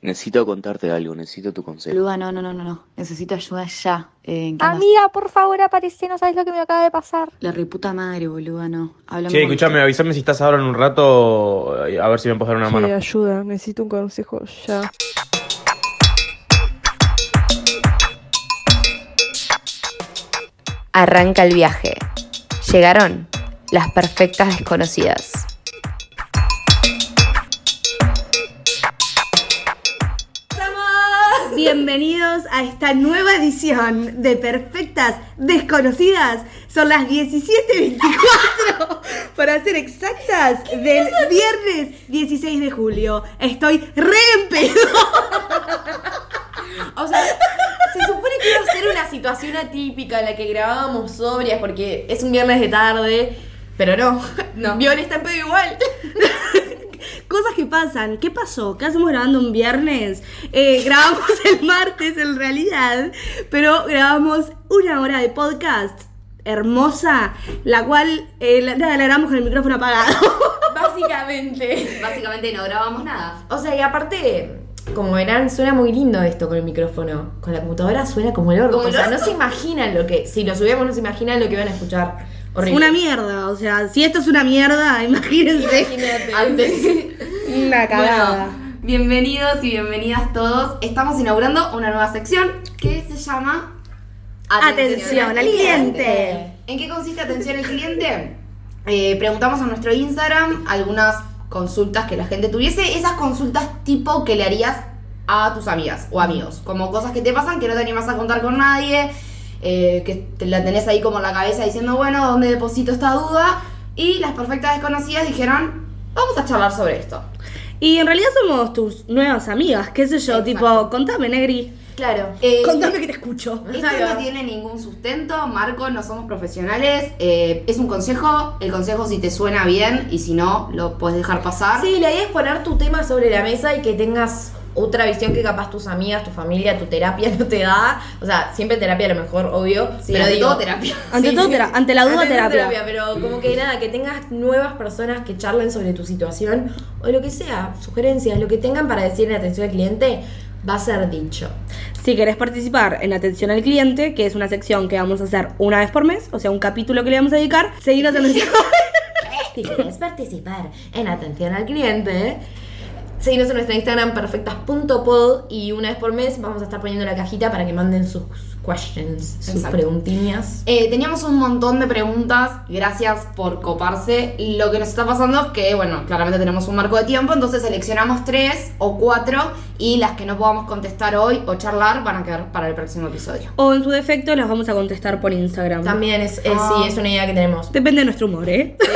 Necesito contarte algo, necesito tu consejo. Boluda, no, no, no, no, no. Necesito ayuda ya. Eh. Amiga, por favor, aparece, no sabes lo que me acaba de pasar. La reputa madre, boluda, no. Háblame Che, escuchame, avísame si estás ahora en un rato, eh, a ver si me puedes dar una Sí, mano. ayuda, necesito un consejo ya. Arranca el viaje. Llegaron las perfectas desconocidas. Bienvenidos a esta nueva edición de Perfectas Desconocidas. Son las 17.24 para ser exactas del viernes 16 de julio. Estoy re en pedo. O sea, se supone que iba a ser una situación atípica en la que grabábamos sobrias porque es un viernes de tarde, pero no. No. Vion está en pedo igual. Cosas que pasan. ¿Qué pasó? ¿Qué hacemos grabando un viernes? Eh, grabamos el martes en realidad, pero grabamos una hora de podcast hermosa, la cual eh, la, nada, la grabamos con el micrófono apagado. Básicamente. Básicamente no grabamos nada. O sea, y aparte, como verán, suena muy lindo esto con el micrófono. Con la computadora suena como el orto. O sea, no se imaginan lo que. Si lo subimos, no se imaginan lo que van a escuchar. Horrible. Una mierda, o sea, si esto es una mierda, imagínense. Imagínate. Antes. Una cagada. Bueno, bienvenidos y bienvenidas todos. Estamos inaugurando una nueva sección que se llama Atención al cliente. ¿En qué consiste atención al cliente? Eh, preguntamos a nuestro Instagram algunas consultas que la gente tuviese. Esas consultas tipo que le harías a tus amigas o amigos. Como cosas que te pasan que no te animas a contar con nadie. Eh, que te la tenés ahí como en la cabeza diciendo, bueno, ¿dónde deposito esta duda? Y las perfectas desconocidas dijeron, vamos a charlar sobre esto. Y en realidad somos tus nuevas amigas, qué sé yo, Exacto. tipo, contame, Negri. Claro. eh, Contame que te escucho. Esto no tiene ningún sustento, Marco, no somos profesionales, eh, es un consejo, el consejo si te suena bien y si no, lo puedes dejar pasar. Sí, la idea es poner tu tema sobre la mesa y que tengas otra visión que capaz tus amigas, tu familia, tu terapia no te da. O sea, siempre terapia a lo mejor, obvio. Sí, pero ante digo, todo terapia. Ante todo tera- ante la duda, Ante terapia. Pero como que nada, que tengas nuevas personas que charlen sobre tu situación o lo que sea, sugerencias, lo que tengan para decir en atención al cliente, va a ser dicho. Si querés participar en Atención al Cliente, que es una sección que vamos a hacer una vez por mes, o sea, un capítulo que le vamos a dedicar, seguinos en nuestro... Si quieres participar en atención al cliente, seguinos en nuestra Instagram perfectas.pod y una vez por mes vamos a estar poniendo la cajita para que manden sus questions, sus Exacto. preguntiñas. Eh, teníamos un montón de preguntas, gracias por coparse. Lo que nos está pasando es que, bueno, claramente tenemos un marco de tiempo, entonces seleccionamos tres o cuatro y las que no podamos contestar hoy o charlar van a quedar para el próximo episodio. o en su defecto las vamos a contestar por Instagram. También es, es- Ah. sí, es una idea que tenemos. Depende de nuestro humor, ¿eh?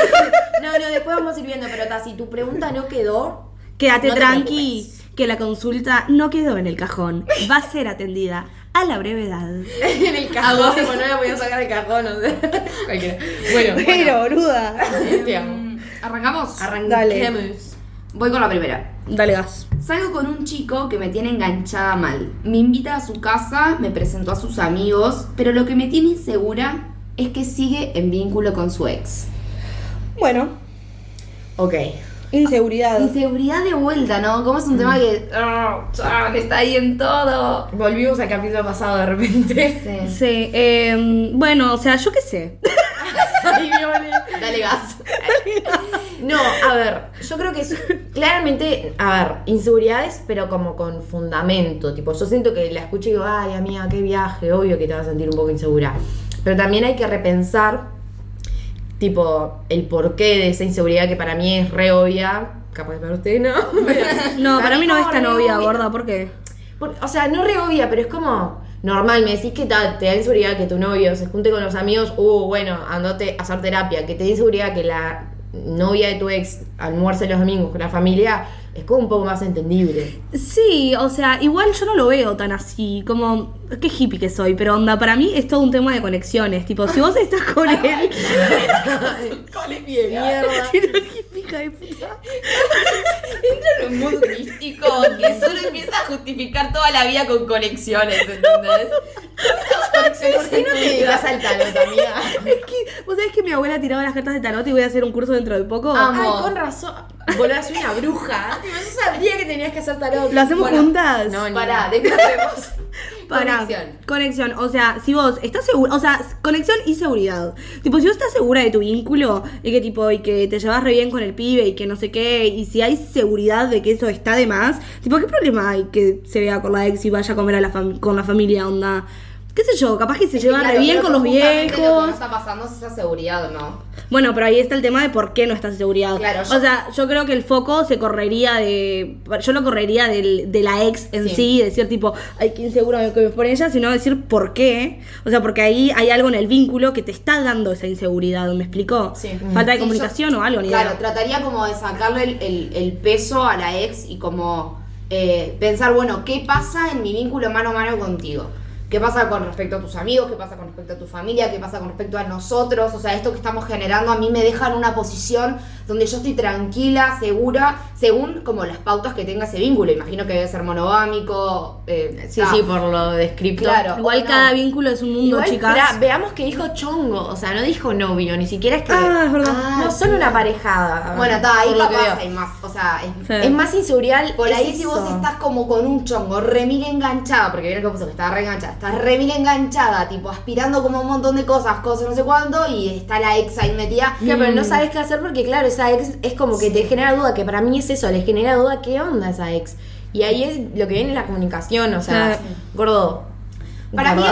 No, no, después vamos a ir viendo, pero ta, si tu pregunta no quedó, Quédate No tranqui, que la consulta no quedó en el cajón. Va a ser atendida a la brevedad. en el cajón, tipo, no la voy a sacar del cajón, o sea, cualquiera. Bueno, Pero, boluda. bueno, te amo. Mm, ¿Arrancamos? Arranquemos. Voy con la primera. Dale gas. Salgo con un chico que me tiene enganchada mal. Me invita a su casa, me presentó a sus amigos, pero lo que me tiene insegura es que sigue en vínculo con su ex. Bueno, Ok. Inseguridad. Inseguridad de vuelta, ¿no? Como es un tema que ah, ah, está ahí en todo. Volvimos al capítulo pasado de repente. Sí. Sí, eh, bueno, o sea, yo qué sé. Ay. Dale gas. No, a ver, yo creo que es claramente, a ver, inseguridades, pero como con fundamento. Tipo, yo siento que la escucho y digo, ay, amiga, qué viaje, obvio que te vas a sentir un poco insegura. Pero también hay que repensar, tipo, el porqué de esa inseguridad que para mí es re obvia. Capaz para usted no. No, para mí no es tan obvia, gorda, ¿por qué? Por- o sea, no re obvia, pero es como normal. Me decís que ta- te da inseguridad que tu novio se junte con los amigos. Uh, bueno, andate a hacer terapia. Que te da inseguridad que la novia de tu ex almuerce los domingos con la familia. Es como un poco más entendible. Sí, o sea, igual yo no lo veo tan así, como, qué hippie que soy, pero onda, para mí es todo un tema de conexiones, tipo, si vos estás con él... de mierda. Hija de puta. Entra en un mundo místico que solo empieza a justificar toda la vida con conexiones, ¿entendés? ¿Por qué no te dedicas al tarot, amiga? Es que, ¿vos sabés que mi abuela tiraba las cartas de tarot y voy a hacer un curso dentro de poco? Amo. Ay, con razón. Boludo, soy una bruja. Tipo, Yo sabía que tenías que hacer tarot. ¿Lo hacemos Bueno, juntas? No, ni Pará, ¿de qué hacemos? Pará. Conexión. Conexión. O sea, si vos estás segura, o sea, conexión y seguridad. Tipo, si vos estás segura de tu vínculo y que tipo, y que te llevas re bien con el pibe y que no sé qué, y si hay seguridad de que eso está de más, tipo, ¿qué problema hay que se vea con la ex y vaya a comer a la con la familia, onda? ¿Qué sé yo? Capaz que se Es que, lleva claro, re bien con los justamente Lo que no viejos. está pasando es esa seguridad, ¿no? Bueno, pero ahí está el tema de por qué no estás seguridad. Claro, yo- O sea, yo creo que el foco se correría de. Yo lo correría del- de la ex en sí. Sí. decir tipo, ay, qué insegura que me pone ella, sino decir por qué. O sea, porque ahí hay algo en el vínculo que te está dando esa inseguridad, ¿me explicó? Sí. Falta de Sí, comunicación yo- o algo, ni Claro, idea. trataría como de sacarle el, el- el peso a la ex y como eh, pensar, bueno, ¿qué pasa en mi vínculo mano a mano contigo? ¿Qué pasa con respecto a tus amigos? ¿Qué pasa con respecto a tu familia? ¿Qué pasa con respecto a nosotros? O sea, esto que estamos generando a mí me deja en una posición donde yo estoy tranquila, segura, según como las pautas que tenga ese vínculo. Imagino que debe ser monogámico. eh, Sí, sí, por lo descripto. Claro. Igual no. cada vínculo es un mundo, Igual, chicas. veamos que dijo chongo, o sea, no dijo novio, ni siquiera es que. Ah, es verdad. Ah, no son una parejada. Bueno, está, ahí capaz hay más. O sea, es, Sí. Es más inseguridad. Por es ahí si vos eso. estás como con un chongo remil enganchada, porque vieron que puso que estaba re enganchada, estás remil enganchada, tipo aspirando como un montón de cosas, cosas no sé cuánto, y está la ex ahí metida. Ya, pero no sabes qué hacer porque, claro, esa ex es como que te genera duda, que para mí es eso, les genera duda qué onda esa ex. Y ahí es lo que viene es la comunicación, o sea, Sí. gordo. Para mí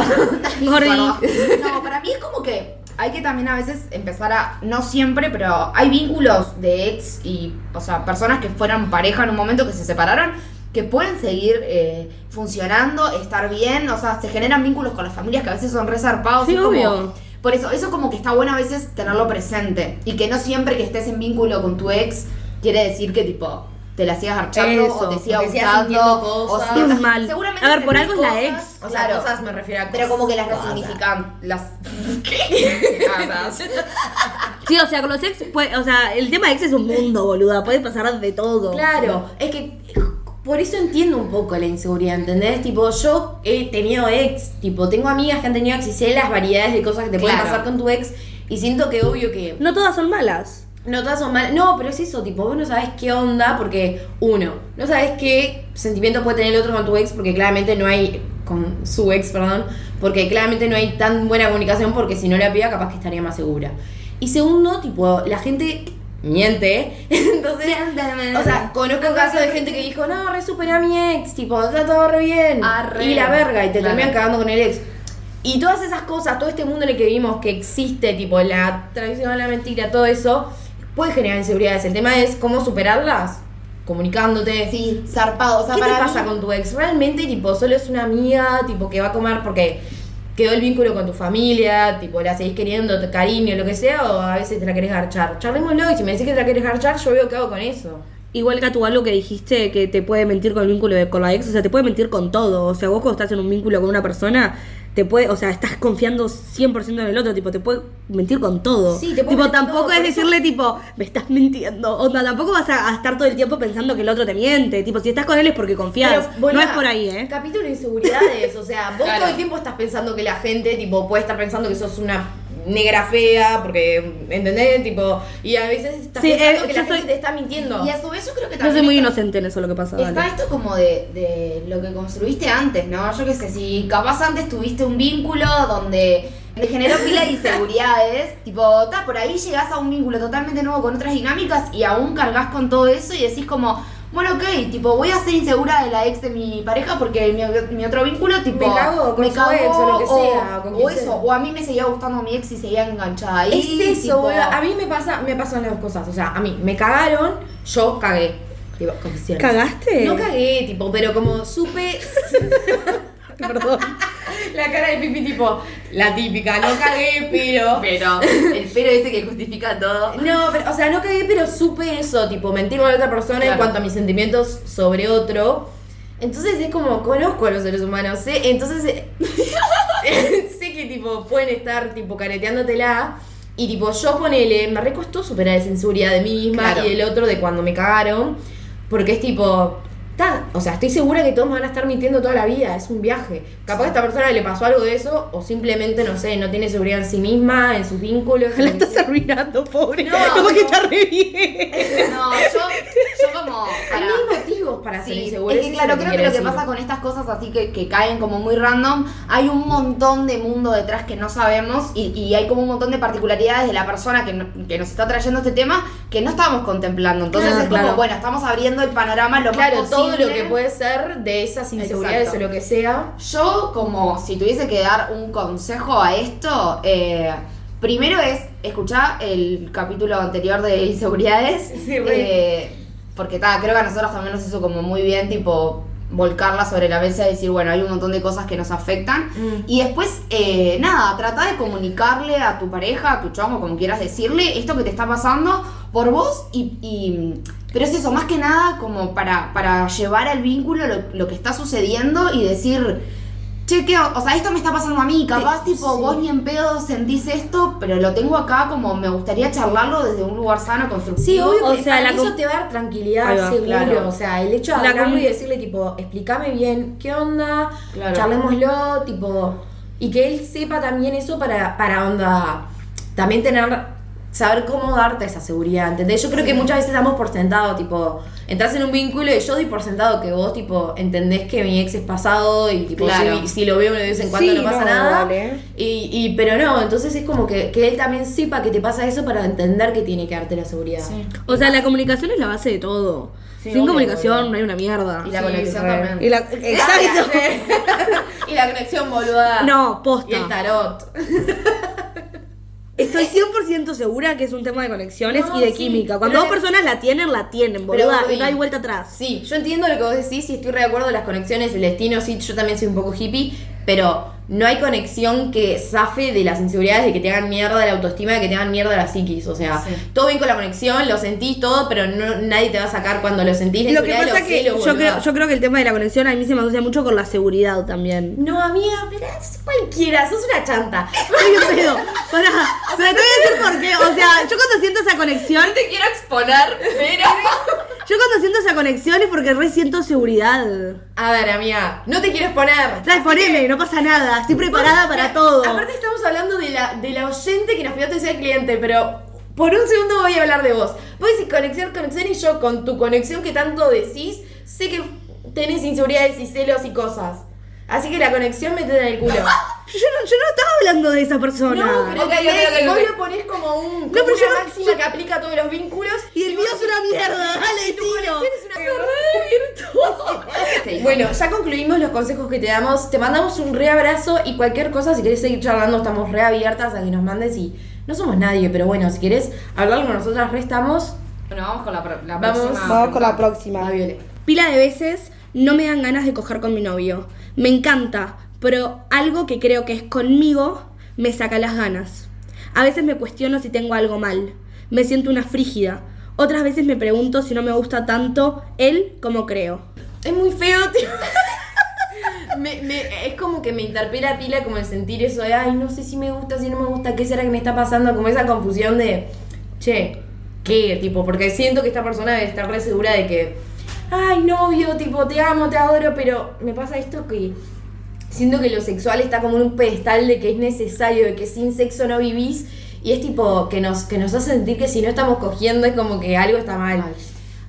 gordo. Perdón. No, para mí es como que hay que también a veces empezar a, no siempre, pero hay vínculos de ex y, o sea, personas que fueron pareja en un momento que se separaron, que pueden seguir eh, funcionando, estar bien, o sea, se generan vínculos con las familias que a veces son resarpados. Sí, y como- obvio. Por eso, eso como que está bueno a veces tenerlo presente y que no siempre que estés en vínculo con tu ex quiere decir que tipo te la sigas archando Eso, o te sigas gustando sintiendo o cosas. sientas- Mal. Seguramente A ver, por algo es la cosas, ex. O sea, claro, cosas me refiero a pero como que las cosas. resignifican las ¿Qué? Sí, o sea, con los ex, puede- o sea, el tema ex es un mundo, boluda. Puede pasar de todo. Claro, es que por eso entiendo un poco la inseguridad, ¿entendés? Tipo, yo he tenido ex, tipo, tengo amigas que han tenido ex y sé las variedades de cosas que te pueden pasar con tu ex y siento que obvio que No todas son malas. no todas son malas. No, pero es eso, tipo, vos no sabes qué onda porque, uno, no sabes qué sentimiento puede tener el otro con tu ex porque claramente no hay, con su ex, perdón, porque claramente no hay tan buena comunicación porque si no la pida capaz que estaría más segura. Y segundo, tipo, la gente miente, entonces, o sea, conozco casos de gente que dijo, no, re superé a mi ex, tipo, está todo re bien, y la verga, y te Claro. terminan cagando con el ex. Y todas esas cosas, todo este mundo en el que vivimos que existe, tipo la traición, la mentira, todo eso, puede generar inseguridades. El tema es cómo superarlas, comunicándote. Sí, zarpado. O sea, ¿Qué te pasa con tu ex? ¿Realmente, tipo, solo es una amiga, tipo, que va a comer porque quedó el vínculo con tu familia, tipo, la seguís queriendo, cariño, lo que sea, o a veces te la querés garchar? Charlémoslo y si me decís que te la querés garchar, yo veo qué hago con eso. Igual que tú algo que dijiste que te puede mentir con el vínculo de, con la ex, o sea, te puede mentir con todo. O sea, vos cuando estás en un vínculo con una persona, te puede, o sea, estás confiando 100% en el otro, tipo, te puede mentir con todo. Sí, te puede Tipo, mentir tampoco todo, es eso- decirle, tipo, me estás mintiendo. O sea, tampoco vas a, a estar todo el tiempo pensando que el otro te miente. Tipo, si estás con él es porque confías. Pero, no es por ahí, ¿eh? Capítulo de inseguridades, o sea, vos Claro. todo el tiempo estás pensando que la gente, tipo, puede estar pensando que sos una negra fea, porque, ¿entendés? Tipo, y a veces estás Sí, pensando eh, que yo la gente te está mintiendo. Y a su vez yo creo que Yo también soy muy está- inocente en eso lo que pasa. Está dale. esto como de, de lo que construiste antes, ¿no? Yo qué sé, si capaz antes tuviste un vínculo donde te generó pila de inseguridades, tipo, ta, por ahí llegás a un vínculo totalmente nuevo con otras dinámicas y aún cargas con todo eso y decís como, bueno, ok, tipo, voy a ser insegura de la ex de mi pareja porque mi, mi otro vínculo, tipo, Me cago con su cagó, ex o lo que sea, o, con o quien eso, sea. o a mí me seguía gustando mi ex y seguía enganchada ahí. Es eso, tipo, boludo. A mí me pasa, me pasan las dos cosas. O sea, a mí me cagaron, yo cagué. Tipo, confesiones. ¿Cagaste? No cagué, tipo, pero como supe. Perdón. la cara de Pipi, tipo, la típica, no cagué, pero. Pero el pero ese que justifica todo. No, pero, o sea, no cagué, pero supe eso, tipo, mentir con la otra persona en cuanto a mis sentimientos sobre otro. Entonces es como, conozco a los seres humanos, sé, entonces eh, sé que tipo pueden estar tipo careteándotela. Y tipo, yo ponele, me recostó superar esa inseguridad de mí misma Claro. y del otro de cuando me cagaron. Porque es tipo, o sea, estoy segura que todos me van a estar mintiendo toda la vida, es un viaje. Capaz a esta persona le pasó algo de eso, o simplemente, no sé, no tiene seguridad en sí misma, en sus vínculos. La estás arruinando, pobre. No, como que está re bien. No, yo, yo como. Hay mil motivos para ser Sí, insegura. es que claro, creo que lo que pasa con estas cosas así que, que caen como muy random, hay un montón de mundo detrás que no sabemos y, y hay como un montón de particularidades de la persona que, no- que nos está trayendo este tema que no estábamos contemplando. Entonces Claro, es como, claro. bueno, estamos abriendo el panorama lo Claro, más todo posible. lo que puede ser de esas inseguridades Exacto. o lo que sea. Yo, como si tuviese que dar un consejo a esto, eh, primero es escuchar el capítulo anterior de inseguridades. Sí, eh, porque ta, creo que a nosotros también nos hizo como muy bien, tipo, volcarla sobre la mesa y decir, bueno, hay un montón de cosas que nos afectan. Mm. Y después, eh, nada, trata de comunicarle a tu pareja, a tu chongo, como quieras decirle, esto que te está pasando por vos y... y- pero es eso, más que nada como para, para llevar al vínculo lo, lo que está sucediendo y decir, che, ¿qué o sea, esto me está pasando a mí, capaz tipo sí. vos ni en pedo sentís esto, pero lo tengo acá como me gustaría charlarlo desde un lugar sano, constructivo. Sí, obvio O que sea, la eso te va a dar tranquilidad, va, seguro. claro. O sea, el hecho de La hablarlo y decirle, tipo, explícame bien qué onda, Claro. charlémoslo, tipo. Y que él sepa también eso para, para onda. También tener. Saber cómo darte esa seguridad, ¿entendés? Yo creo que muchas veces damos por sentado, tipo, entras en un vínculo y yo doy por sentado que vos, tipo, entendés que mi ex es pasado y, tipo, Claro. si, si lo veo de vez en cuando Sí, no pasa no, nada. vale. Y, y, pero no, entonces es como que, que él también sepa que te pasa eso para entender que tiene que darte la seguridad. Sí. O sea, la comunicación es la base de todo. Sí, Sin comunicación no hay una mierda. Y la Sí, conexión re. también. Y la- exacto. y la conexión boluda. No, posta. Y el tarot. Estoy 100% segura que es un tema de conexiones No, y de sí, química. Cuando pero dos personas la tienen, la tienen, Pero, boluda. Gordi, Y no hay vuelta atrás. Sí, yo entiendo lo que vos decís y estoy re de acuerdo las conexiones, el destino, sí, yo también soy un poco hippie, pero no hay conexión que zafe de las inseguridades de que te hagan mierda la autoestima, de que te hagan mierda la psiquis. O sea, Sí. todo bien con la conexión, lo sentís todo, pero no, nadie te va a sacar cuando lo sentís. La Lo que pasa de que yo creo, yo creo que el tema de la conexión a mí se me asocia mucho con la seguridad también. No, amiga, pero es cualquiera, sos una chanta. Ay, pero te voy a decir por qué. O sea, yo cuando siento esa conexión, te quiero exponer, pero... yo cuando siento esa conexión es porque re siento seguridad. A ver, amiga, no te quiero exponer. Trae, poneme, no pasa nada. Estoy preparada para todo. Aparte estamos hablando de la, de la oyente que nos pidió atención al cliente, pero por un segundo voy a hablar de vos. Vos decís conexión, conexión y yo con tu conexión que tanto decís, sé que tenés inseguridades y celos y cosas. Así que la conexión me en el culo. Yo no, yo no estaba hablando de esa persona. No, pero Ok, ¿entendés? ok, ok, vos lo ponés como un como pero yo una no- máxima que aplica a todos los vínculos. Y el mío es una mierda. Dale, tu una. Bueno, ya concluimos los consejos que te damos. Te mandamos un re abrazo y cualquier cosa, si querés seguir charlando, estamos re abiertas a que nos mandes y no somos nadie, pero bueno, si querés hablar con nosotras, re estamos. Bueno, vamos con la, pro- la Vamos, próxima. Vamos con la próxima. Viole. Pila de veces no me dan ganas de coger con mi novio. Me encanta, pero algo que creo que es conmigo me saca las ganas. A veces me cuestiono si tengo algo mal. Me siento una frígida. Otras veces me pregunto si no me gusta tanto él como creo. Es muy feo, tío. Me- es como que me interpela pila como el sentir eso de, ay, no sé si me gusta, si no me gusta, qué será que me está pasando, como esa confusión de, che, ¿qué? Tipo, porque siento que esta persona debe estar re segura de que, ay, novio, tipo, te amo, te adoro, pero me pasa esto que siento que lo sexual está como en un pedestal de que es necesario, de que sin sexo no vivís, y es tipo que nos, que nos hace sentir que si no estamos cogiendo es como que algo está mal.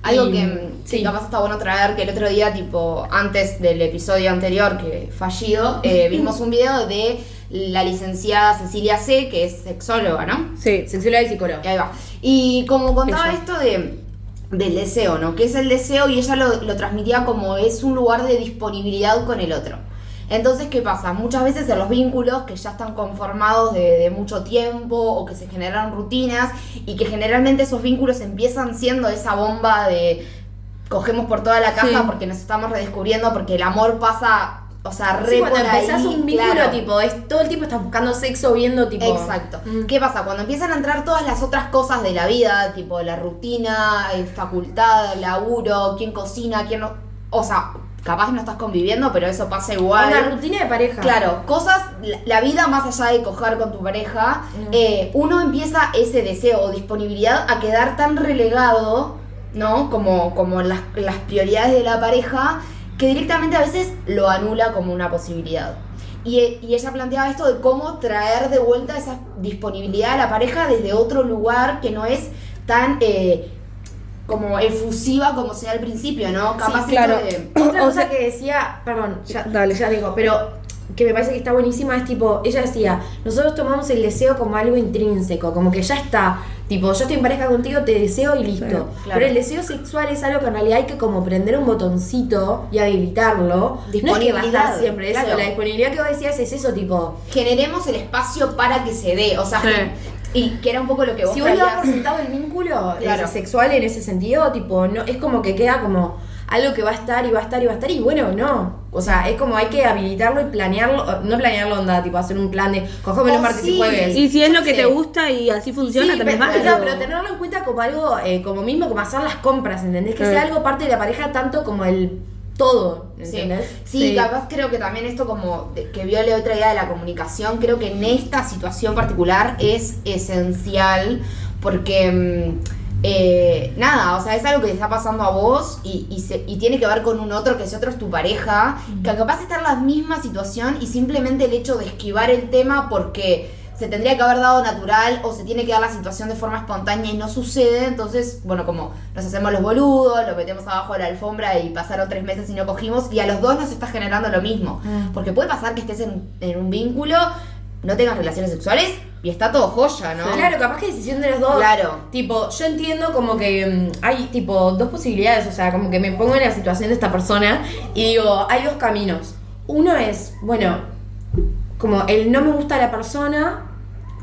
Algo Y- que sí, capaz está bueno traer, que el otro día, tipo, antes del episodio anterior, que fallido, eh, vimos un video de la licenciada Cecilia C., que es sexóloga, ¿no? Sí. Sexualidad y psicóloga. Y ahí va. Y como contaba Ella. esto de del deseo, ¿no? Que es el deseo y ella lo, lo transmitía como es un lugar de disponibilidad con el otro. Entonces, ¿qué pasa? Muchas veces en los vínculos que ya están conformados de, de mucho tiempo o que se generan rutinas y que generalmente esos vínculos empiezan siendo esa bomba de cogemos por toda la casa Sí. porque nos estamos redescubriendo, porque el amor pasa, o sea, re Sí, cuando por empezás ahí, un vínculo, claro. tipo, es, todo el tiempo estás buscando sexo, viendo, tipo. Exacto. Mm. ¿Qué pasa? Cuando empiezan a entrar todas las otras cosas de la vida, tipo la rutina, eh, facultad, laburo, quién cocina, quién no. O sea, capaz no estás conviviendo, pero eso pasa igual. Una rutina de pareja. Claro, cosas, la, la vida más allá de coger con tu pareja, Mm. eh, uno empieza ese deseo o disponibilidad a quedar tan relegado ¿no? Como, como las, las prioridades de la pareja, que directamente a veces lo anula como una posibilidad. Y, y ella planteaba esto de cómo traer de vuelta esa disponibilidad a la pareja desde otro lugar que no es tan eh, como efusiva como sea al principio, ¿no? Capaz esto claro. de- Otra O cosa sea- que decía, perdón, ya, Dale. ya digo, pero que me parece que está buenísima es tipo, ella decía, nosotros tomamos el deseo como algo intrínseco, como que ya está, tipo, yo estoy en pareja contigo, te deseo y listo. claro. Pero el deseo sexual es algo que en realidad hay que como prender un botoncito y habilitarlo. No es que Disponibilidad, siempre eso, la disponibilidad que vos decías es eso, tipo, generemos el espacio para que se dé, o sea, Sí. y que era un poco lo que vos si vos le sentado el vínculo sexual en ese sentido, tipo, no, es como que queda como algo que va a estar y va a estar y va a estar y bueno, no. O sea, es como hay que habilitarlo y planearlo, no planearlo onda, tipo hacer un plan de cogeme Oh, los martes sí. y jueves. Y si es lo que te gusta y así funciona, Sí, también pero, es válido. no, pero tenerlo en cuenta como algo, eh, como mismo, como hacer las compras, ¿entendés? Que Eh. sea algo parte de la pareja tanto como el todo, Sí. ¿entendés? Sí, capaz creo que también esto como de- que viole otra idea de la comunicación, creo que en esta situación particular es esencial porque mm, eh, nada, o sea, es algo que te está pasando a vos y, y, se- y tiene que ver con un otro, que ese otro es tu pareja, que capaz está en la misma situación y simplemente el hecho de esquivar el tema porque se tendría que haber dado natural o se tiene que dar la situación de forma espontánea y no sucede, entonces, bueno, como nos hacemos los boludos, lo metemos abajo de la alfombra y pasaron tres meses y no cogimos y a los dos nos está generando lo mismo. Porque puede pasar que estés en, en un vínculo, no tengas relaciones sexuales y está todo joya, ¿no? Claro, capaz que decisión de los dos. Claro. Tipo, yo entiendo como que mm, hay tipo dos posibilidades, o sea, como que me pongo en la situación de esta persona y digo, hay dos caminos. Uno es, bueno, como el no me gusta la persona,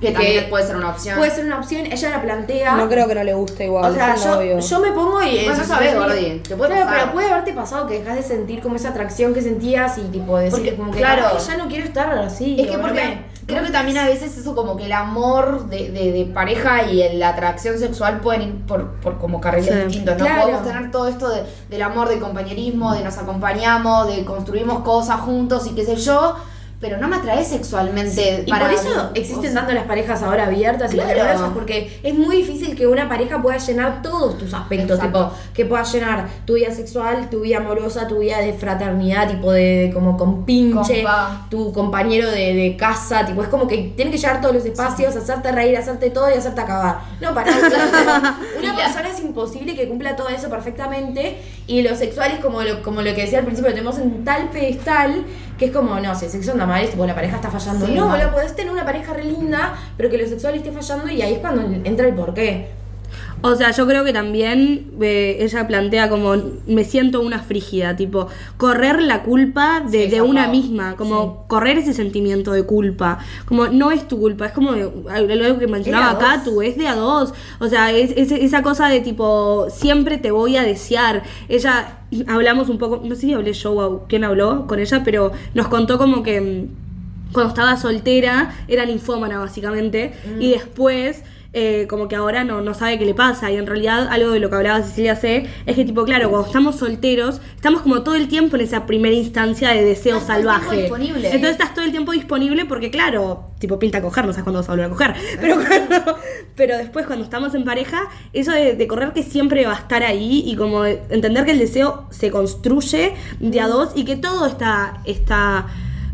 Que también que puede ser una opción. puede ser una opción, ella la plantea. No creo que no le guste igual. O sea, yo, obvio. yo me pongo y. Bueno, no sabés, sí, Gordi, te puede claro, pasar. pero puede haberte pasado que dejas de sentir como esa atracción que sentías y tipo decir Porque, como que claro. "Ay, ya no quiero estar así. Es que porque me- creo que también a veces eso como que el amor de, de- de pareja y el- la atracción sexual pueden ir por, por como carriles Sí. distintos. No Claro. podemos tener todo esto de- del amor, del compañerismo, de nos acompañamos, de construimos cosas juntos y qué sé yo, pero no me atrae sexualmente. Y para por eso existen tanto las parejas ahora abiertas Claro. y poderosas, porque es muy difícil que una pareja pueda llenar todos tus aspectos, Exacto. tipo, que pueda llenar tu vida sexual, tu vida amorosa, tu vida de fraternidad, tipo de como con pinche, Compa. tu compañero de, de casa, tipo, es como que tiene que llenar todos los espacios, hacerte reír, hacerte todo y hacerte acabar. No, para una persona es imposible que cumpla todo eso perfectamente y lo sexual es como lo, como lo que decía al principio, lo tenemos en tal pedestal que es como, no, si el sexo anda mal, es tipo, la pareja está fallando. Sí, no, mal. boludo, podés tener una pareja re linda, pero que lo sexual esté fallando y ahí es cuando entra el porqué. O sea, yo creo que también eh, ella plantea como me siento una frígida, tipo correr la culpa de, Sí, de una misma, como correr ese sentimiento de culpa, como no es tu culpa, es como algo que mencionaba acá, tú es de a dos, o sea, es, es esa cosa de tipo siempre te voy a desear. Ella hablamos un poco, no sé si hablé yo o quién habló con ella, pero nos contó como que mm, cuando estaba soltera era ninfómana básicamente y después eh, como que ahora no, no sabe qué le pasa. Y en realidad algo de lo que hablaba Cecilia C es que tipo claro cuando estamos solteros estamos como todo el tiempo en esa primera instancia de deseo Estás todo el tiempo salvaje disponible. entonces estás todo el tiempo disponible porque claro tipo pinta coger no sabes cuándo vas a volver a coger. Pero cuando- pero después cuando estamos en pareja eso de, de correr que siempre va a estar ahí y como de entender que el deseo se construye de a dos y que todo está está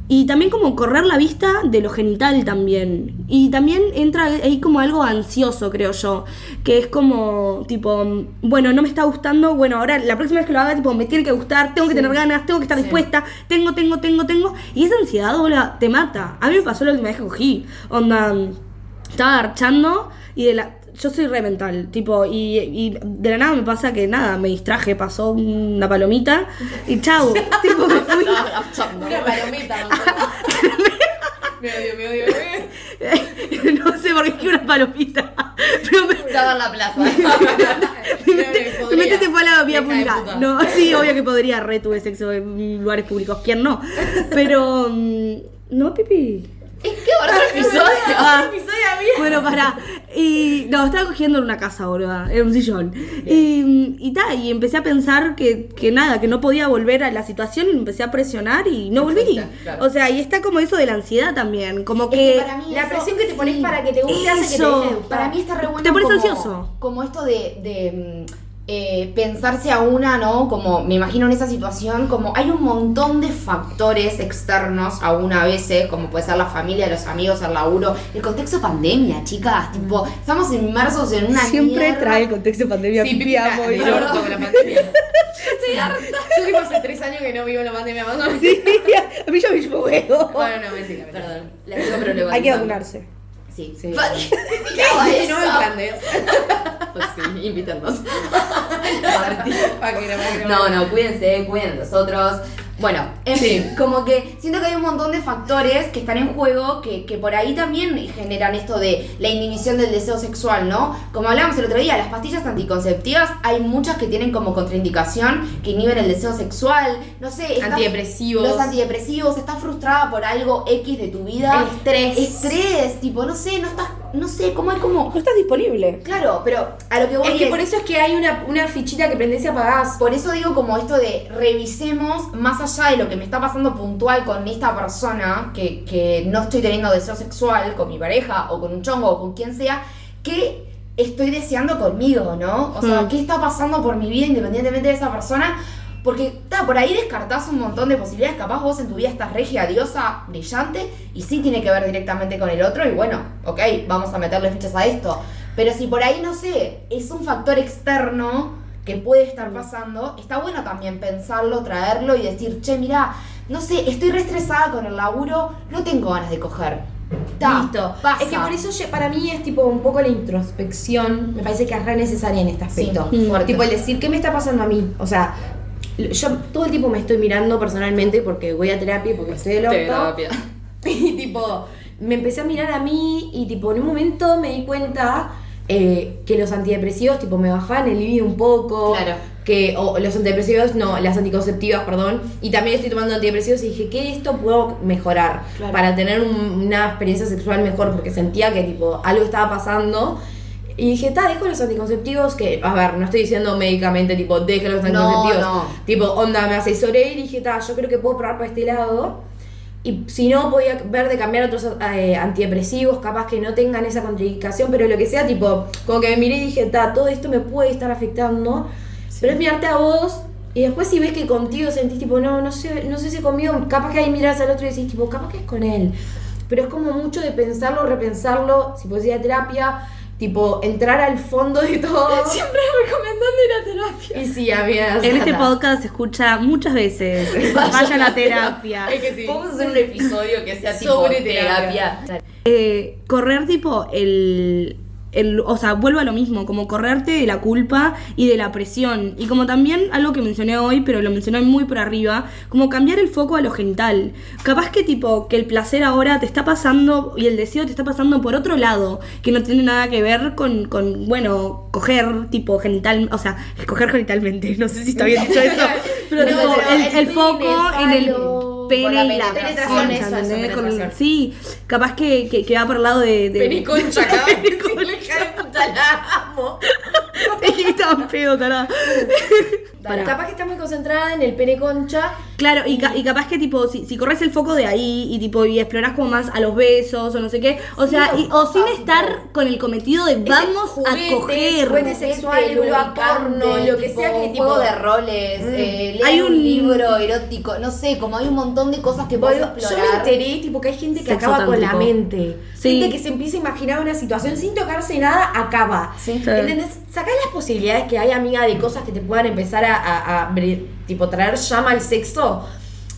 y también como correr la vista de lo genital también. Y también entra ahí como algo ansioso, creo yo. Que es como, tipo, bueno, no me está gustando, bueno, ahora la próxima vez que lo haga, tipo, me tiene que gustar, tengo que tener ganas, tengo que estar dispuesta, tengo, tengo, tengo, tengo. Y esa ansiedad, hola, te mata. A mí me pasó la última vez que cogí. Onda, estaba archando y de la... Yo soy re mental, tipo, y, y de la nada me pasa que nada, me distraje, pasó una palomita y chau, tipo, me fui. Una palomita, Me odio, me odio, no sé por qué es que una palomita. Pero me, Estaba en la plaza. mi mente, mi mente se fue a la vía pública. No, sí, obvio que podría re tuve sexo en lugares públicos. ¿Quién no? Pero. mm, No, pipi. ¿Qué otro episodio? Ah, bueno, para. Y. No, estaba cogiendo en una casa, boluda. En un sillón. Y, y ta, y empecé a pensar que, que nada, que no podía volver a la situación y me empecé a presionar y no volví. claro. O sea, y está como eso de la ansiedad también. Como Es que que. para mí La eso- presión que te pones sí. para que te guste hace que te Eso. deje de gustar. Para mí está re bueno Te pones como, ansioso. como esto de, de, mm, eh, pensarse a una, ¿no? Como me imagino en esa situación, como hay un montón de factores externos a una a veces, como puede ser la familia, los amigos, el laburo, el contexto pandemia, chicas, tipo, estamos inmersos en una Siempre trae el contexto pandemia. Sí, pipi, amo, pipi, y la pandemia. Estoy harta. Yo vivo hace tres años que no vivo la pandemia. más o menos. Sí, a mí yo me chupo huevo. Bueno, no, mentira, Perdón, la. Hay que vacunarse. Sí, Sí. ¿Qué No me. Pues sí, paquera. No, no, cuídense, cuiden de nosotros. Bueno, en fin, como que siento que hay un montón de factores que están en juego que, que por ahí también generan esto de la inhibición del deseo sexual, ¿no? Como hablábamos el otro día, las pastillas anticonceptivas hay muchas que tienen como contraindicación que inhiben el deseo sexual, no sé, Antidepresivos. Los antidepresivos, estás frustrada por algo X de tu vida. Estrés. Estrés, tipo, no sé, no estás, no sé, cómo hay como... No estás disponible. Claro, pero a lo que voy Es que por eso es que hay una, una fichita que prendés y apagás. por eso digo como esto de revisemos más allá de lo que me está pasando puntual con esta persona, que, que no estoy teniendo deseo sexual con mi pareja o con un chongo o con quien sea, ¿qué estoy deseando conmigo, no? O sea, Mm. ¿qué está pasando por mi vida independientemente de esa persona? Porque ta, por ahí descartás un montón de posibilidades. Capaz vos en tu vida estás regia, diosa, brillante, y sí tiene que ver directamente con el otro. Y bueno, ok, vamos a meterle fichas a esto. Pero si por ahí, no sé, es un factor externo que puede estar pasando, está bueno también pensarlo, traerlo y decir, che, mira, no sé, estoy re estresada con el laburo, no tengo ganas de coger. Ta, Listo. pasa. Es que por eso para mí es tipo un poco la introspección. Me parece que es re necesaria en este Sí, aspecto. fuerte. Tipo el decir, ¿qué me está pasando a mí? O sea, yo todo el tiempo me estoy mirando personalmente porque voy a terapia, porque estoy del orto. Y tipo, me empecé a mirar a mí y tipo, en un momento me di cuenta eh, que los antidepresivos tipo me bajaban el libido un poco. Claro. Que, o los antidepresivos, no, las anticonceptivas, perdón. Y también estoy tomando antidepresivos y dije, ¿qué esto puedo mejorar? Claro. Para tener un- una experiencia sexual mejor, porque sentía que tipo algo estaba pasando. Y dije, ta, dejo los anticonceptivos, que, a ver, no estoy diciendo médicamente, tipo, deje los No, anticonceptivos. no. Tipo, onda, me asesoré y dije, ta, yo creo que puedo probar para este lado. Y si no, podía ver de cambiar otros eh, antidepresivos, capaz que no tengan esa contraindicación, pero lo que sea, tipo, como que me miré y dije, ta, todo esto me puede estar afectando. Pero es mirarte a vos y después si ves que contigo sentís, tipo, no, no sé, no sé si conmigo, capaz que ahí miras al otro y decís, tipo, capaz que es con él. Pero es como mucho de pensarlo, repensarlo, si puedes ir a terapia, tipo, entrar al fondo de todo. Siempre recomendando ir a terapia. Y sí, amigas. En este podcast se escucha muchas veces. Vayan a terapia. Es que sí. Vamos a hacer un episodio que sea tipo Sobre terapia. Eh, correr tipo el, el- o sea, vuelvo a lo mismo, como correrte de la culpa y de la presión. Y como también algo que mencioné hoy, pero lo mencioné muy por arriba, como cambiar el foco a lo genital. Capaz que tipo, que el placer ahora te está pasando y el deseo te está pasando por otro lado, que no tiene nada que ver con, con bueno, coger tipo genital, o sea, escoger genitalmente, no sé si está bien dicho eso, pero No, tipo, el, el foco en el pene y la penetración, concha, eso, eso, ¿entendés? Con- penetración. sí, capaz que, que, que va por el lado de... de puta, la amo. Es que estaba pedo, tarada. Capaz que está muy concentrada en el pene concha. Claro, y, ca- y capaz que tipo, si, si corres el foco de ahí y tipo, y explorás como más a los besos o no sé qué, o sea, y- o sin estar con el cometido de vamos juguetes, a coger. juguetes sexual, porno, lo que sea que tipo- juego de roles, Mm. eh, leer Hay un... un- libro erótico, no sé, como hay un montón de cosas que puedes Bueno, yo explorar. me enteré, tipo, que hay gente que Sexo acaba con la mente. Sí. Gente que se empieza a imaginar una situación sin tocarse nada, acaba. Sí. ¿Entendés? Sacá las posibilidades que hay, amiga, de cosas que te puedan empezar a, a- a bre- tipo, traer llama al sexo.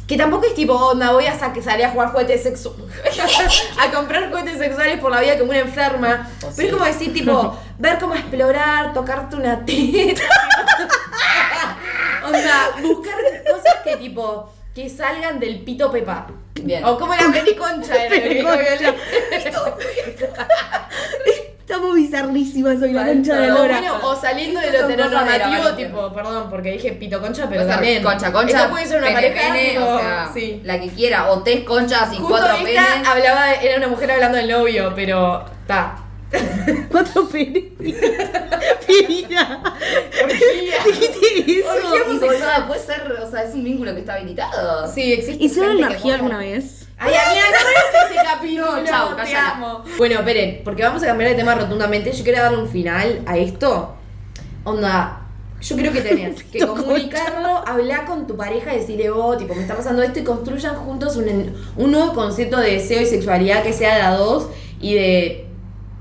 Que tampoco es tipo, onda, voy a sa- salir a jugar juguetes sexuales. a comprar juguetes sexuales por la vida como una enferma. Pero es como decir, tipo, ver cómo explorar, tocarte una teta. onda, buscar cosas que, tipo, que salgan del pito pepa. Bien. O como la peliconcha era. Estamos bizarrísimas hoy, la concha de O, la lora. bueno, o saliendo de lo heteronormativo, tipo, perdón, porque dije pito concha, pero Puede ser también. concha, concha, Esto puede ser una pene, pareja, pene, o sea, sí. la que quiera, o tres conchas y Justo cuatro esta penes. hablaba, era una mujer hablando del novio, pero está. Cuatro penes. Pilla. Orgía. Dijiste eso. Y boluda, puede ser, o sea, es un vínculo que está habilitado. Sí, existe. ¿Hicieron energía alguna vez? Ay, amiga, no es ese capítulo. No, chau, te amo. Bueno, esperen, porque vamos a cambiar de tema rotundamente. Yo quería darle un final a esto. Onda, yo creo que tenés que comunicarlo, hablar con tu pareja y decirle, oh, tipo, me está pasando esto y construyan juntos un, un nuevo concepto de deseo y sexualidad que sea de a dos y de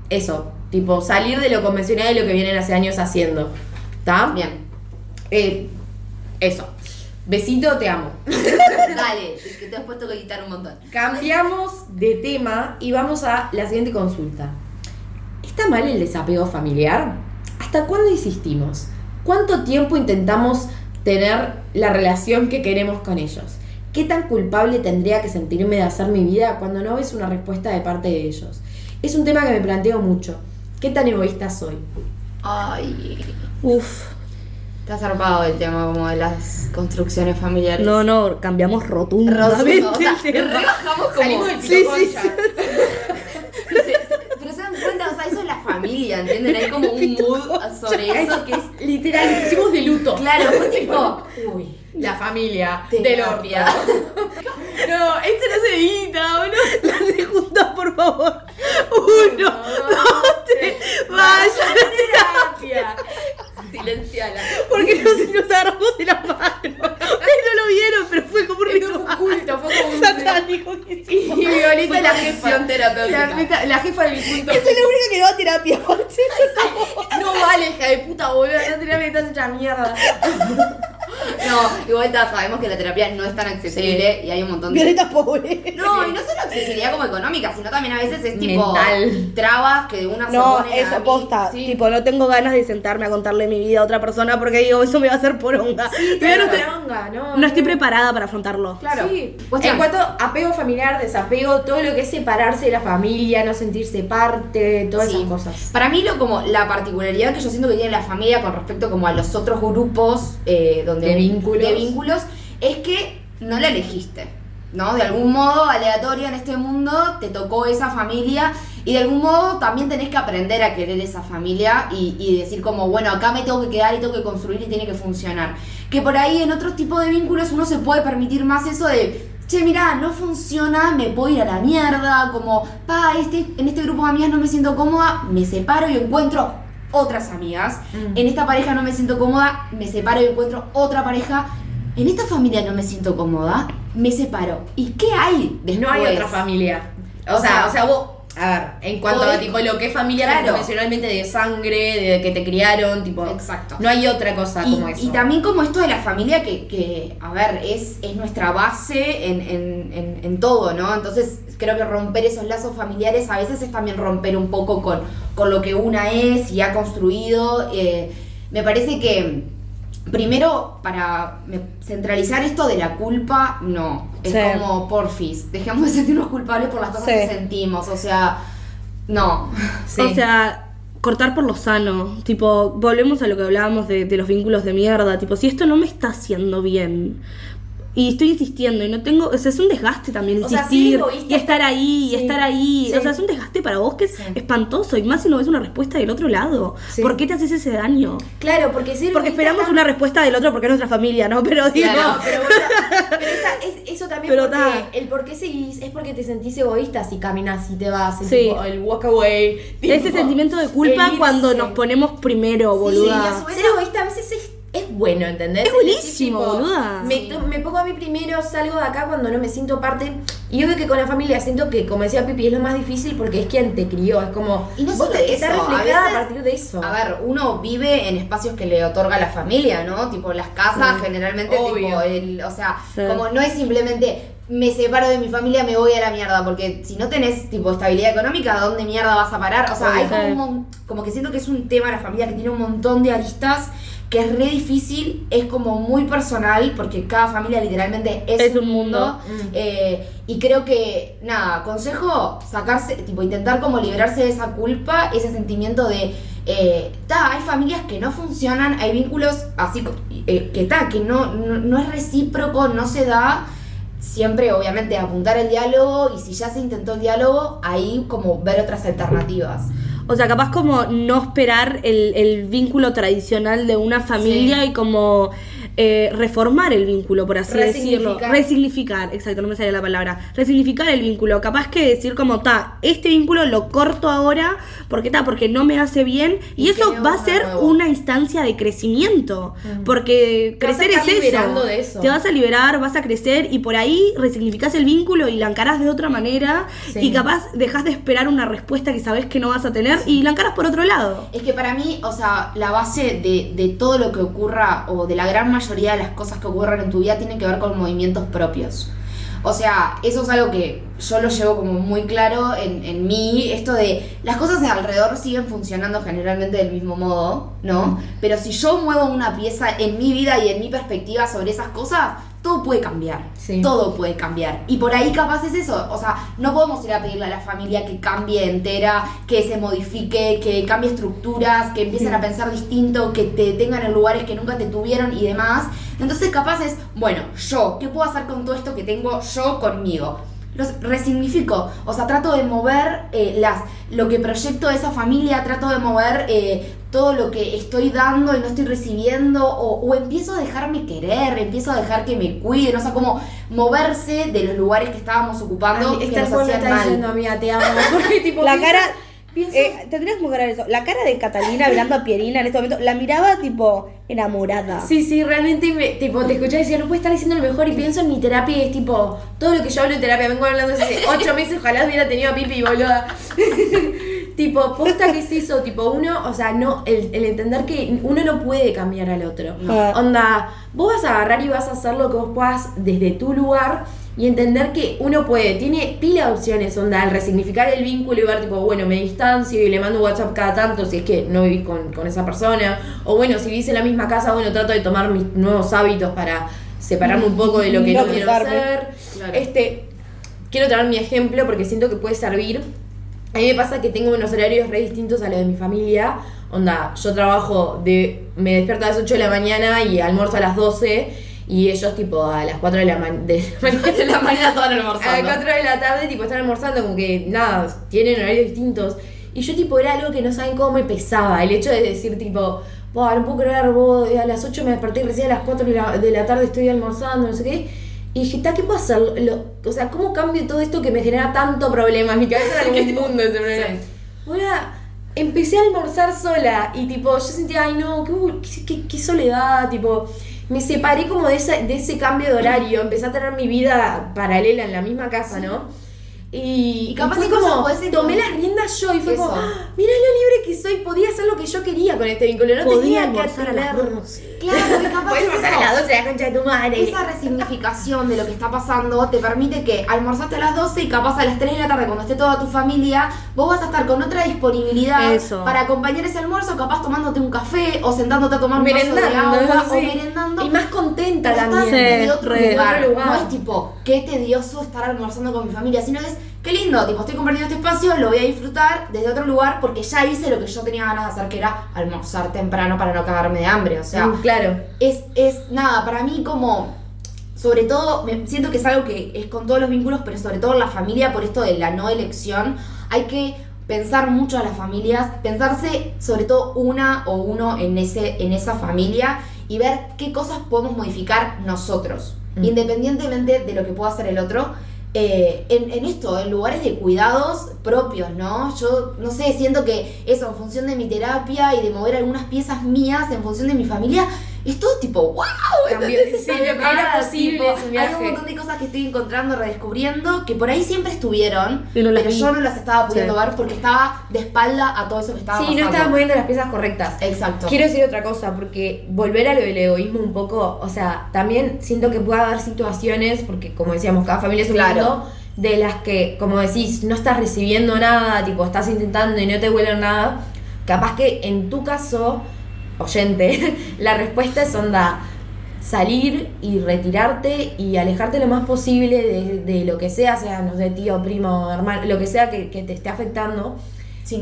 eso, tipo, salir de lo convencional de lo que vienen hace años haciendo. ¿Está? Bien. Eh, eso. Besito, te amo. Dale, que te has puesto que quitar un montón. Cambiamos de tema y vamos a la siguiente consulta. ¿Está mal el desapego familiar? ¿Hasta cuándo insistimos? ¿Cuánto tiempo intentamos tener la relación que queremos con ellos? ¿Qué tan culpable tendría que sentirme de hacer mi vida cuando no ves una respuesta de parte de ellos? Es un tema que me planteo mucho. ¿Qué tan egoísta soy? Ay. Uf. Está zarpado el tema como de las construcciones familiares. No, no, cambiamos rotundamente Rotundo, o sea, rebajamos como. Salimos del Sí, sí, sí. Pero se dan cuenta, o sea, eso es la familia, ¿entienden? Hay como un mood sobre eso que es. Literal, hicimos de luto. Claro, fue tipo. Uy, la familia del orto. No, esto no se edita, ¿o no? Las de juntas, por favor. Uno, dos, tres, vaya. terapia. Silenciala. Porque nos, nos agarramos de la mano. Ustedes no lo vieron, pero fue como un fue ritual. culto, fue como un satánico que Y. Violeta Fue la jefa. terapéutica. La, jefa del punto. Esa es la única que no va a terapia. No vale, hija de puta, boludo. No terapia que estás hecha mierda. No, igual ta, sabemos que la terapia no es tan accesible y hay un montón de. Violeta pobre. No, y no solo accesibilidad como económica, sino también a veces es tipo Mental. trabas que de una No, se eso, mí. posta. Sí. Tipo, no tengo ganas de sentarme a contarle mi vida a otra persona porque digo, eso me va a hacer poronga. Pero no, estoy, no, no estoy preparada para afrontarlo. Claro. Sí. En cuanto a apego familiar, desapego, todo lo que es separarse de la familia, no sentirse parte, todas Sí. esas cosas. Para mí lo como la particularidad que yo siento que tiene la familia con respecto como a los otros grupos eh, donde De vínculos. de vínculos es que no la elegiste. ¿No? De algún modo aleatorio en este mundo te tocó esa familia y de algún modo también tenés que aprender a querer esa familia y, y decir como, bueno, acá me tengo que quedar y tengo que construir y tiene que funcionar. Que por ahí en otros tipos de vínculos uno se puede permitir más eso de, che, mirá, no funciona, me puedo ir a la mierda, como, pa, este, en este grupo de amigas no me siento cómoda, me separo y encuentro otras amigas. Mm. En esta pareja no me siento cómoda, me separo y encuentro otra pareja. En esta familia no me siento cómoda, me separo. ¿Y qué hay después? No hay otra familia. O, O sea, sea, o sea, vos, a ver, en cuanto a tipo lo que es familia Claro. convencionalmente de sangre, de que te criaron, tipo. Exacto. No hay otra cosa Y, como eso. y también como esto de la familia que, que, a ver, es, es nuestra base en, en- en- en todo, ¿no? Entonces creo que romper esos lazos familiares a veces es también romper un poco con, con lo que una es y ha construido. Eh, me parece que primero para centralizar esto de la culpa, no. Es Sí. como, porfis, dejemos de sentirnos culpables por las cosas Sí. que sentimos, o sea, no. Sí. O sea, cortar por lo sano. Tipo, volvemos a lo que hablábamos de, de los vínculos de mierda. Tipo, si esto no me está haciendo bien. Y estoy insistiendo y no tengo, o sea, es un desgaste también O sea, insistir y estar ahí y Sí, estar ahí. sí. O sea, es un desgaste para vos que es Sí. espantoso y más si no ves una respuesta del otro lado. Sí. ¿Por qué te haces ese daño? Claro, porque ser Porque esperamos una respuesta del otro porque es nuestra familia, ¿no? Pero digo, Claro, pero, bueno, pero esa- es- eso también Pero porque ta. el por qué seguís es porque te sentís egoísta si caminas y te vas, el, Sí. tipo, el walk away. ese tipo, sentimiento de culpa cuando nos ponemos primero, Sí, boluda. y a su vez ser egoísta a veces es, es bueno, ¿entendés? Es buenísimo, tipo, boluda. Me, to- me pongo a mí primero, salgo de acá cuando no me siento parte. Y yo veo que con la familia siento que, como decía Pipi, es lo más difícil porque es quien te crió. Es como. Y no vos eso, a reflejada a, veces- partir de eso. A ver, uno vive en espacios que le otorga la familia, ¿no? Tipo las casas, generalmente, Obvio. tipo, el, o sea, Sí. como no es simplemente me separo de mi familia, me voy a la mierda, porque si no tenés tipo estabilidad económica, ¿a dónde mierda vas a parar? O sea, hay como, un mon- como que siento que es un tema la familia que tiene un montón de aristas que es re difícil, es como muy personal, porque cada familia literalmente es, Es un un mundo. mundo. Mm. Eh, y creo que, nada, consejo, sacarse, tipo, intentar como liberarse de esa culpa, ese sentimiento de, eh, ta, hay familias que no funcionan, hay vínculos así, eh, que ta, que no, no, no es recíproco, no se da. Siempre, obviamente, apuntar el diálogo y si ya se intentó el diálogo, ahí como ver otras alternativas. O sea, capaz como no esperar el, el vínculo tradicional de una familia y como eh, reformar el vínculo, por así decirlo. Resignificar. Exacto, no me salía la palabra. Resignificar el vínculo. Capaz que decir como, ta, este vínculo lo corto ahora, porque ta, porque no me hace bien. Y, Y eso va a ser una instancia de crecimiento. Porque Te vas a crecer es eso. liberando de eso. Te vas a liberar, vas a crecer y por ahí resignificás el vínculo y la encarás de otra manera. Sí. Y capaz dejas de esperar una respuesta que sabes que no vas a tener y la encaras por otro lado. Es que para mí, o sea, la base de, de todo lo que ocurra, o de la gran mayoría de las cosas que ocurren en tu vida, tiene que ver con movimientos propios. O sea, eso es algo que yo lo llevo como muy claro en, en mí, esto de las cosas de alrededor siguen funcionando generalmente del mismo modo, ¿no? Pero si yo muevo una pieza en mi vida y en mi perspectiva sobre esas cosas, todo puede cambiar. Sí. Todo puede cambiar. Y por ahí capaz es eso. O sea, no podemos ir a pedirle a la familia que cambie entera, que se modifique, que cambie estructuras, que empiecen a pensar distinto, que te tengan en lugares que nunca te tuvieron y demás. Entonces capaz es, bueno, yo, ¿qué puedo hacer con todo esto que tengo yo conmigo? Los resignifico, o sea, trato de mover eh, las, lo que proyecto de esa familia, trato de mover eh, todo lo que estoy dando y no estoy recibiendo, o, o empiezo a dejarme querer, empiezo a dejar que me cuiden, o sea, como moverse de los lugares que estábamos ocupando Ay, que esta nos hacían está mal. diciendo, amiga, te amo. Porque, tipo, La cara. pienso- Eh, tendrías que grabar eso. La cara de Catalina mirando a Pierina en este momento, la miraba tipo enamorada. Sí, sí, realmente me, tipo, te escuché y decía, no puede estar diciendo lo mejor y pienso en mi terapia y es tipo, todo lo que yo hablo en terapia, vengo hablando hace ocho meses, ojalá hubiera tenido a Pipi, boluda. tipo, posta que es eso, tipo, uno, o sea, no, el, el entender que uno no puede cambiar al otro. No. Onda, vos vas a agarrar y vas a hacer lo que vos puedas desde tu lugar y entender que uno puede, tiene pila de opciones, onda, al resignificar el vínculo y ver, tipo, bueno, me distancio y le mando un WhatsApp cada tanto si es que no vivís con, con esa persona. O bueno, si vivís en la misma casa, bueno, trato de tomar mis nuevos hábitos para separarme un poco de lo que No no, quiero hacer. Claro. Este, quiero traer mi ejemplo porque siento que puede servir. A mí me pasa que tengo unos horarios re distintos a los de mi familia. Onda, yo trabajo de. Me despierto a las 8 de la mañana y almuerzo a las 12. Y ellos, tipo, a las 4 de la, ma- de la mañana. De la mañana estaban A las almorzando. 4 de la tarde, tipo, están almorzando, como que nada, tienen horarios distintos. Y yo, tipo, era algo que no saben cómo me pesaba. El hecho de decir, tipo, "Buah, no puedo creer, vos a las 8 me desperté y recién a las 4 de la, de la tarde estoy almorzando, no sé qué. Y dije, "Ta, ¿qué puedo hacer? Lo- o sea, ¿cómo cambio todo esto que me genera tanto problema? En mi cabeza era un mundo ese problema. Ahora, empecé a almorzar sola y tipo, yo sentía, ay no, qué, qué- qué- soledad, tipo, me separé como de, esa- de ese cambio de horario, empecé a tener mi vida paralela en la misma casa, ¿no? Y, Y capaz como, tomé las riendas yo y fue como. "Ah, mirá lo libre que soy, podía hacer lo que yo quería con este vínculo, no tenía que almorzar a las atender. 12. Claro, y capaz Podés es pasar a las 12 de la concha de tu madre. Esa resignificación de lo que está pasando te permite que almorzaste a las 12 y capaz a las 3 de la tarde cuando esté toda tu familia, vos vas a estar con otra disponibilidad Eso. para acompañar ese almuerzo, capaz tomándote un café o sentándote a tomar un vaso de agua sí. o merendando. Y más contenta también. Sí, desde otro, lugar. Lugar. No es tipo, qué tedioso estar almorzando con mi familia, sino que es, qué lindo, tipo, estoy compartiendo este espacio, lo voy a disfrutar desde otro lugar porque ya hice lo que yo tenía ganas de hacer, que era almorzar temprano para no cagarme de hambre. O sea, Mm, claro. es, es nada, para mí como, sobre todo, me siento que es algo que es con todos los vínculos, pero sobre todo en la familia, por esto de la no elección, hay que pensar mucho a las familias, pensarse sobre todo una o uno en, ese, en esa familia y ver qué cosas podemos modificar nosotros, Mm. independientemente de lo que pueda hacer el otro. Eh, en, en esto, en lugares de cuidados propios, ¿no? Yo, no sé, siento que eso, en función de mi terapia y de mover algunas piezas mías en función de mi familia, es todo tipo, wow, Cambió- ¿entendés? sí, era locura, posible tipo, Hay un montón de cosas que estoy encontrando, redescubriendo, que por ahí siempre estuvieron, Y pero yo no las estaba pudiendo Sí. ver porque estaba de espalda a todo eso que estaba Sí, pasando. no estaban moviendo las piezas correctas. Exacto. Quiero decir otra cosa, porque volver a lo del egoísmo un poco, o sea, también siento que puede haber situaciones, porque como decíamos, cada familia es un Claro. mundo, de las que, como decís, no estás recibiendo nada, tipo, estás intentando y no te vuelven nada. Capaz que en tu caso, oyente, la respuesta es onda salir y retirarte y alejarte lo más posible de, de lo que sea, sea, no sé, tío, primo, hermano, lo que sea que, que te esté afectando.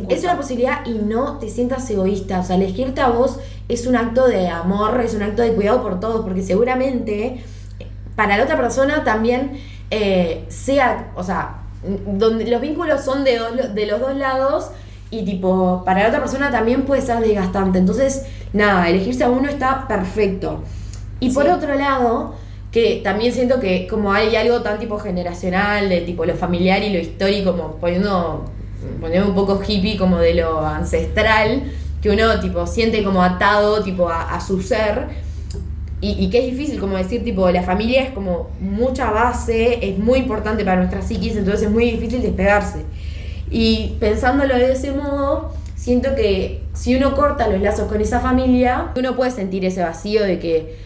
Es una posibilidad y no te sientas egoísta. O sea, elegirte a vos es un acto de amor, es un acto de cuidado por todos, porque seguramente para la otra persona también eh, sea, o sea, donde los vínculos son de, dos- de los dos lados y tipo, para la otra persona también puede ser desgastante. Entonces, nada, elegirse a uno está perfecto. Y por otro lado, que también siento que como hay algo tan tipo generacional, de tipo lo familiar y lo histórico, como poniendo, poniendo un poco hippie como de lo ancestral, que uno tipo siente como atado tipo a, a su ser. Y, y que es difícil como decir, tipo, la familia es como mucha base, es muy importante para nuestra psiquis, entonces es muy difícil despegarse. Y pensándolo de ese modo, siento que si uno corta los lazos con esa familia, uno puede sentir ese vacío de que,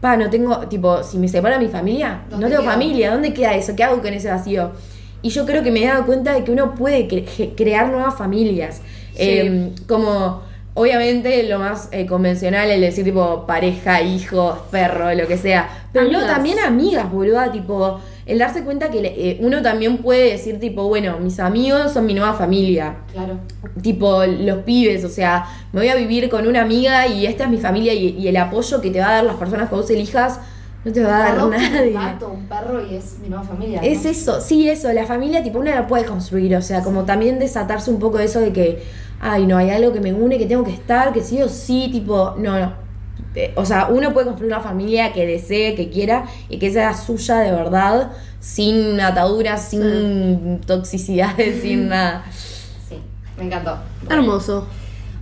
pa, no tengo, tipo, si me separa mi familia, no ¿Dónde tengo queda? familia, ¿dónde queda eso? ¿Qué hago con ese vacío? Y yo creo que me he dado cuenta de que uno puede cre- crear nuevas familias. Eh, como, obviamente, lo más eh, convencional, el decir, tipo, pareja, hijos, perro, lo que sea. Pero no, Amigas. también amigas, boluda, tipo, el darse cuenta que eh, uno también puede decir, tipo, bueno, mis amigos son mi nueva familia. Claro. Tipo, los pibes, o sea, me voy a vivir con una amiga y esta es mi familia y, y el apoyo que te va a dar las personas que vos elijas no te va a dar nadie. Un gato, un perro y es mi nueva familia. ¿no? Es eso, sí, eso, la familia, tipo, uno la puede construir, o sea, como también desatarse un poco de eso de que, ay, no, hay algo que me une, que tengo que estar, que sí o sí, tipo, no, no. O sea, uno puede construir una familia que desee, que quiera y que sea suya de verdad, sin ataduras, sin toxicidades, sin nada. Sí, me encantó. Hermoso.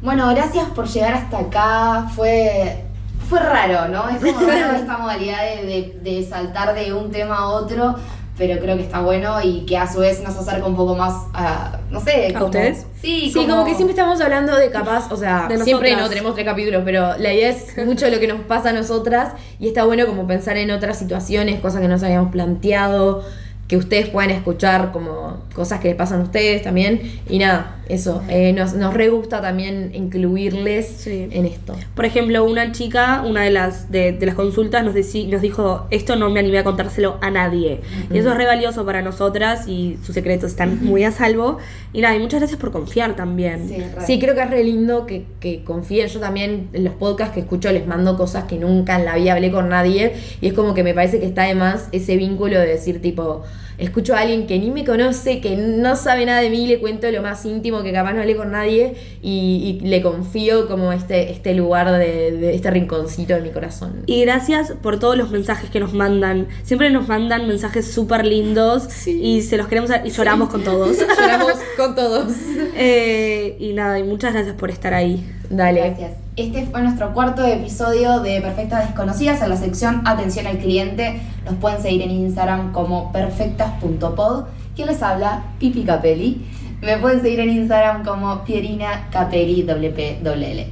Bueno, gracias por llegar hasta acá. Fue, fue raro, ¿no? Es como raro esta modalidad de, de- de saltar de un tema a otro, pero creo que está bueno y que a su vez nos acerca un poco más a, no sé, ¿A como- ustedes? Sí, Sí, como... que siempre estamos hablando de capaz, o sea, De siempre no tenemos tres capítulos, pero la idea es mucho lo que nos pasa a nosotras y está bueno como pensar en otras situaciones, cosas que nos habíamos planteado, que ustedes puedan escuchar como cosas que les pasan a ustedes también. Y nada, eso, eh, nos, nos re gusta también incluirles Sí. en esto. Por ejemplo, una chica, una de las, de, de las consultas nos, deci- nos dijo, esto no me animé a contárselo a nadie. Y eso es re valioso para nosotras y sus secretos están muy a salvo. Y nada, y muchas gracias por confiar también. Sí, re. Sí, creo que es re lindo que, que confíen. Yo también en los podcasts que escucho les mando cosas que nunca en la vida hablé con nadie. Y es como que me parece que está de más ese vínculo de decir, tipo, escucho a alguien que ni me conoce, que no sabe nada de mí, le cuento lo más íntimo que capaz no hablé con nadie. Y, y le confío como este, este lugar de, de este rinconcito de mi corazón. Y gracias por todos los mensajes que nos mandan. Siempre nos mandan mensajes súper lindos y se los queremos y lloramos con todos. Lloramos con todos. Eh, y nada, y muchas gracias por estar ahí. Dale. Gracias. Este fue nuestro cuarto episodio de Perfectas Desconocidas en la sección Atención al Cliente. Nos pueden seguir en Instagram como perfectas.pod. ¿Quién les habla? Pipi Capelli. Me pueden seguir en Instagram como Pierina Capelli WPWL.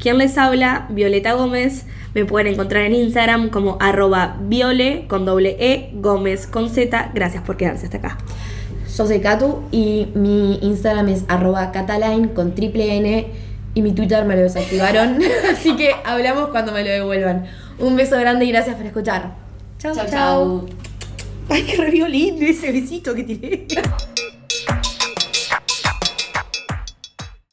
¿Quién les habla? Violeta Gómez. Me pueden encontrar en Instagram como arroba viole con doble E, Gómez con Z. Gracias por quedarse hasta acá. Yo soy Katu y mi Instagram es arroba cataline con triple N y mi Twitter me lo desactivaron. Así que hablamos cuando me lo devuelvan. Un beso grande y gracias por escuchar. Chau. chau. Ay, qué re violín ese besito que tiré.